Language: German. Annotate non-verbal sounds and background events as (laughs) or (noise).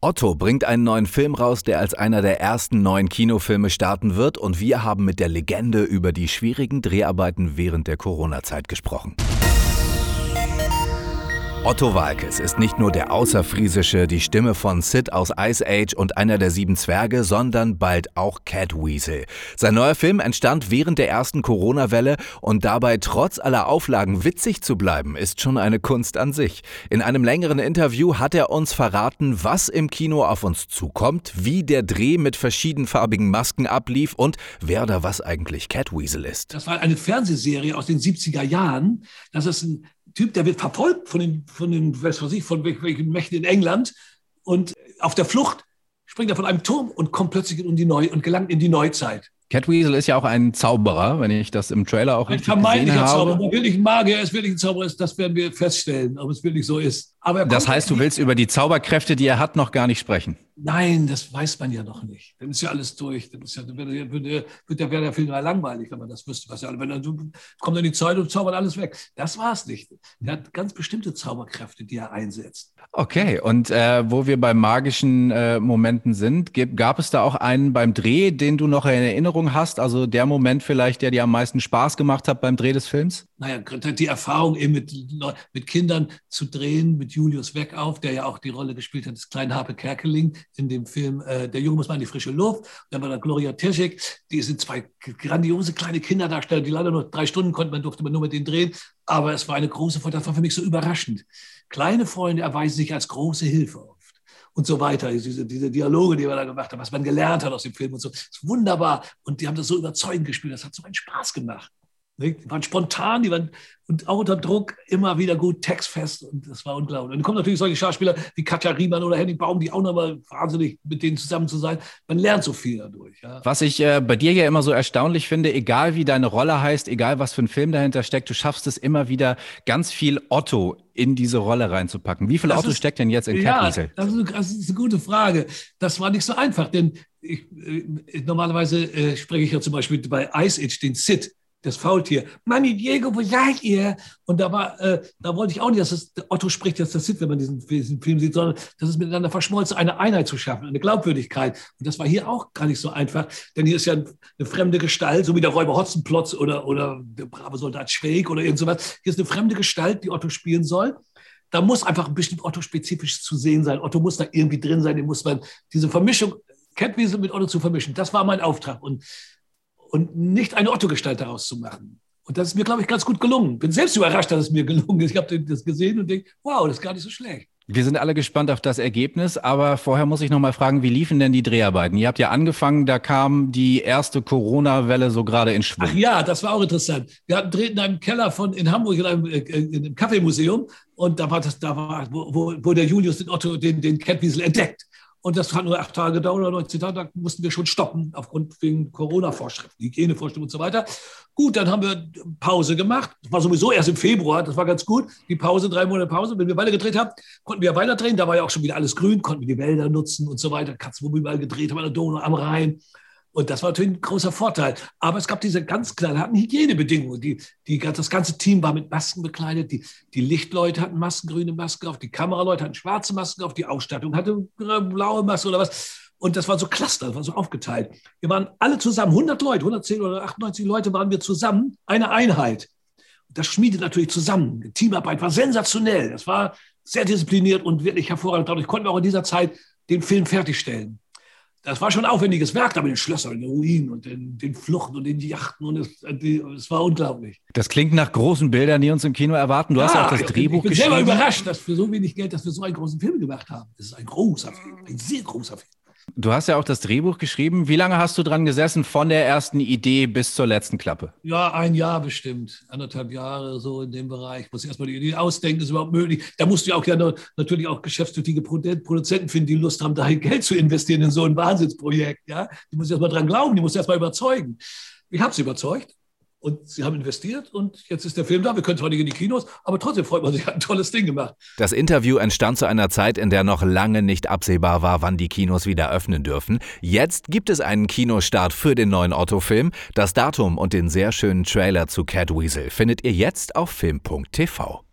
Otto bringt einen neuen Film raus, der als einer der ersten neuen Kinofilme starten wird und wir haben mit der Legende über die schwierigen Dreharbeiten während der Corona-Zeit gesprochen. Otto Walkes ist nicht nur der Außerfriesische, die Stimme von Sid aus Ice Age und einer der sieben Zwerge, sondern bald auch Catweasel. Sein neuer Film entstand während der ersten Corona-Welle und dabei trotz aller Auflagen witzig zu bleiben, ist schon eine Kunst an sich. In einem längeren Interview hat er uns verraten, was im Kino auf uns zukommt, wie der Dreh mit verschiedenfarbigen Masken ablief und wer da was eigentlich Catweasel ist. Das war eine Fernsehserie aus den 70er Jahren. Das ist ein Typ, der wird verfolgt von den, von den, was weiß ich, von welchen Mächten in England und auf der Flucht springt er von einem Turm und kommt plötzlich in die Neu und gelangt in die Neuzeit. Catweasel ist ja auch ein Zauberer, wenn ich das im Trailer auch ein richtig gesehen habe. Zauberer. Ob er wirklich ein Magier ist, wirklich ein Zauberer ist, das werden wir feststellen, ob es wirklich so ist. Aber das heißt, du willst über die Zauberkräfte, die er hat, noch gar nicht sprechen? Nein, das weiß man ja noch nicht. Dann ist ja alles durch. Dann ist ja, würde, würde, würde, wäre der Film ja langweilig, wenn man das wüsste. Was ja, wenn dann kommt dann die Zeit und zaubert alles weg. Das war es nicht. Er hat ganz bestimmte Zauberkräfte, die er einsetzt. Okay, und äh, wo wir bei magischen äh, Momenten sind, gab es da auch einen beim Dreh, den du noch in Erinnerung hast? Also der Moment vielleicht, der dir am meisten Spaß gemacht hat beim Dreh des Films? Naja, die Erfahrung eben mit, mit Kindern zu drehen, mit Julius Weckauf, der ja auch die Rolle gespielt hat, des kleinen Harpe Kerkeling in dem Film äh, Der Junge muss mal in die frische Luft. Und dann war da Gloria Tirschek, die sind zwei grandiose kleine Kinderdarsteller, die leider nur drei Stunden konnten, man durfte man nur mit denen drehen. Aber es war eine große Freude, das war für mich so überraschend. Kleine Freunde erweisen sich als große Hilfe oft und so weiter. Diese, diese Dialoge, die wir da gemacht haben, was man gelernt hat aus dem Film und so. Ist wunderbar. Und die haben das so überzeugend gespielt. Das hat so einen Spaß gemacht. Die waren spontan, die waren und auch unter Druck immer wieder gut textfest und das war unglaublich. Und dann kommen natürlich solche Schauspieler wie Katja Riemann oder Henning Baum, die auch nochmal wahnsinnig mit denen zusammen zu sein. Man lernt so viel dadurch. Ja. Was ich äh, bei dir ja immer so erstaunlich finde, egal wie deine Rolle heißt, egal was für ein Film dahinter steckt, du schaffst es immer wieder ganz viel Otto in diese Rolle reinzupacken. Wie viel das Otto ist, steckt denn jetzt in ja, Catweasel? Das, das ist eine gute Frage. Das war nicht so einfach, denn ich, äh, normalerweise äh, spreche ich ja zum Beispiel bei Ice Age den Sid das Faultier. Mami, Diego, wo seid ihr? Und da war, äh, da wollte ich auch nicht, dass es, Otto spricht jetzt das Sid, wenn man diesen, diesen, Film sieht, sondern dass es miteinander verschmolzen, eine Einheit zu schaffen, eine Glaubwürdigkeit. Und das war hier auch gar nicht so einfach, denn hier ist ja eine fremde Gestalt, so wie der Räuber Hotzenplotz oder, oder der brave Soldat Schweig oder irgend sowas. Hier ist eine fremde Gestalt, die Otto spielen soll. Da muss einfach ein bisschen Otto-spezifisch zu sehen sein. Otto muss da irgendwie drin sein, den muss man, diese Vermischung, Catwiesel mit Otto zu vermischen, das war mein Auftrag. Und und nicht eine Otto-Gestalt daraus zu machen. Und das ist mir, glaube ich, ganz gut gelungen. Bin selbst überrascht, dass es mir gelungen ist. Ich habe das gesehen und denke, wow, das ist gar nicht so schlecht. Wir sind alle gespannt auf das Ergebnis, aber vorher muss ich noch mal fragen, wie liefen denn die Dreharbeiten? Ihr habt ja angefangen, da kam die erste Corona-Welle so gerade in Schwung. Ach ja, das war auch interessant. Wir hatten drehten in einem Keller von in Hamburg in einem, äh, in einem Kaffeemuseum und da war das, da war, wo, wo der Julius den Otto, den, den Catwiesel entdeckt. Und das hat nur acht Tage gedauert oder 19 Tage, da mussten wir schon stoppen, aufgrund wegen Corona-Vorschriften, Hygienevorschriften und so weiter. Gut, dann haben wir Pause gemacht. Das war sowieso erst im Februar, das war ganz gut. Die Pause, drei Monate Pause. Wenn wir weiter gedreht haben, konnten wir weiter drehen. Da war ja auch schon wieder alles grün, konnten wir die Wälder nutzen und so weiter. Katzen, wo wir überall gedreht haben, an der Donau, am Rhein. Und das war natürlich ein großer Vorteil. Aber es gab diese ganz knallharten Hygienebedingungen. Die, die, das ganze Team war mit Masken bekleidet. Die, die Lichtleute hatten Masken, grüne Masken auf. Die Kameraleute hatten schwarze Masken auf. Die Ausstattung hatte blaue Masken oder was. Und das war so Cluster, das war so aufgeteilt. Wir waren alle zusammen, 100 Leute, 110 oder 98 Leute waren wir zusammen, eine Einheit. Das schmiedet natürlich zusammen. Die Teamarbeit war sensationell. Das war sehr diszipliniert und wirklich hervorragend. Dadurch konnten wir auch in dieser Zeit den Film fertigstellen das war schon ein aufwendiges Werk, da mit den Schlössern, den Ruinen und den, den Fluchten und den Yachten und es, es, war unglaublich. Das klingt nach großen Bildern, die uns im Kino erwarten. Du ja, hast ja auch das Drehbuch geschrieben. Ich bin selber überrascht, dass für so wenig Geld, dass wir so einen großen Film gemacht haben. Das ist ein großer Film, ein sehr großer Film. Du hast ja auch das Drehbuch geschrieben. Wie lange hast du dran gesessen von der ersten Idee bis zur letzten Klappe? Ja, ein Jahr bestimmt. Anderthalb Jahre so in dem Bereich. Muss erstmal die Idee ausdenken, ist überhaupt möglich. Da musst du ja auch ja natürlich auch geschäftstüchtige Produzenten finden, die Lust haben, da (laughs) Geld zu investieren in so ein Wahnsinnsprojekt. Ja? Die muss erstmal dran glauben, die muss erstmal überzeugen. Ich habe sie überzeugt. Und sie haben investiert und jetzt ist der Film da. Wir können zwar nicht in die Kinos, aber trotzdem freut man sich, hat ein tolles Ding gemacht. Das Interview entstand zu einer Zeit, in der noch lange nicht absehbar war, wann die Kinos wieder öffnen dürfen. Jetzt gibt es einen Kinostart für den neuen Otto-Film. Das Datum und den sehr schönen Trailer zu Catweasel findet ihr jetzt auf film.tv.